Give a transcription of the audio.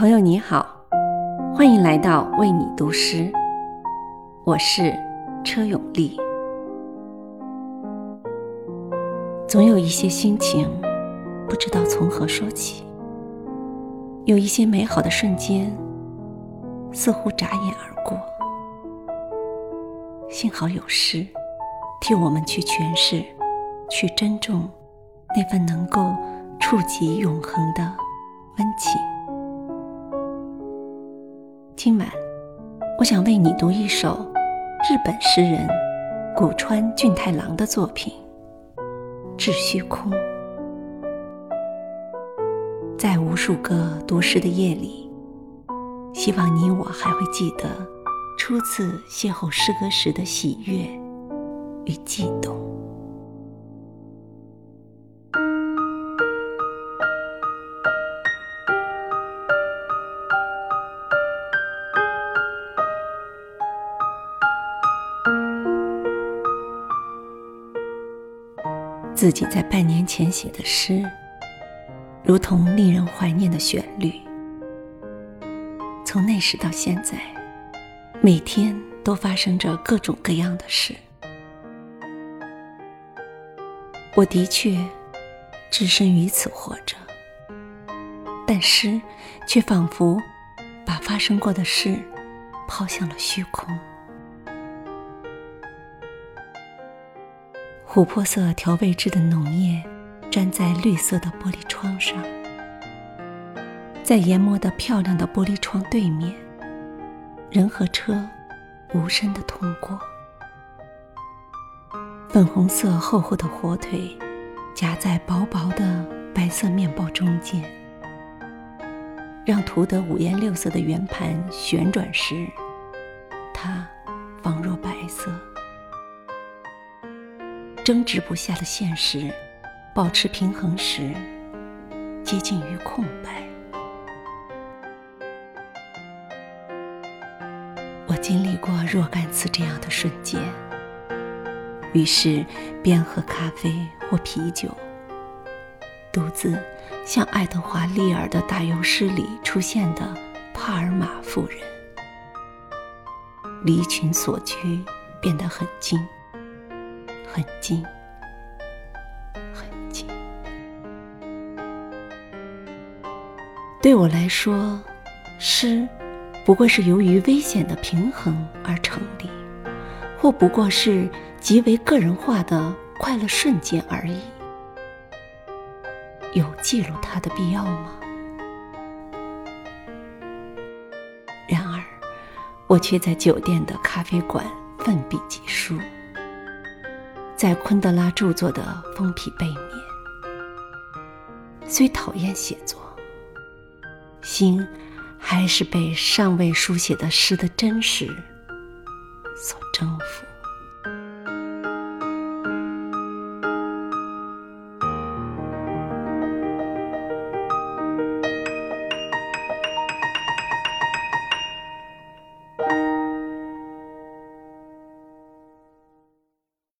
朋友你好，欢迎来到为你读诗，我是车永丽。总有一些心情，不知道从何说起；有一些美好的瞬间，似乎眨眼而过。幸好有诗，替我们去诠释，去珍重那份能够触及永恒的温情。今晚，我想为你读一首日本诗人古川俊太郎的作品《致虚空》。在无数个读诗的夜里，希望你我还会记得初次邂逅诗歌时的喜悦与悸动。自己在半年前写的诗，如同令人怀念的旋律。从那时到现在，每天都发生着各种各样的事。我的确置身于此活着，但诗却仿佛把发生过的事抛向了虚空。琥珀色调味汁的浓液粘在绿色的玻璃窗上，在研磨的漂亮的玻璃窗对面，人和车无声的通过。粉红色厚厚的火腿夹在薄薄的白色面包中间，让涂得五颜六色的圆盘旋转时，它仿若白色。争执不下的现实，保持平衡时，接近于空白。我经历过若干次这样的瞬间，于是边喝咖啡或啤酒，独自像爱德华·利尔的打油诗里出现的帕尔玛妇人，离群所居，变得很近。很近，很近。对我来说，诗不过是由于危险的平衡而成立，或不过是极为个人化的快乐瞬间而已。有记录它的必要吗？然而，我却在酒店的咖啡馆奋笔疾书。在昆德拉著作的封皮背面，虽讨厌写作，心还是被尚未书写的诗的真实所征服。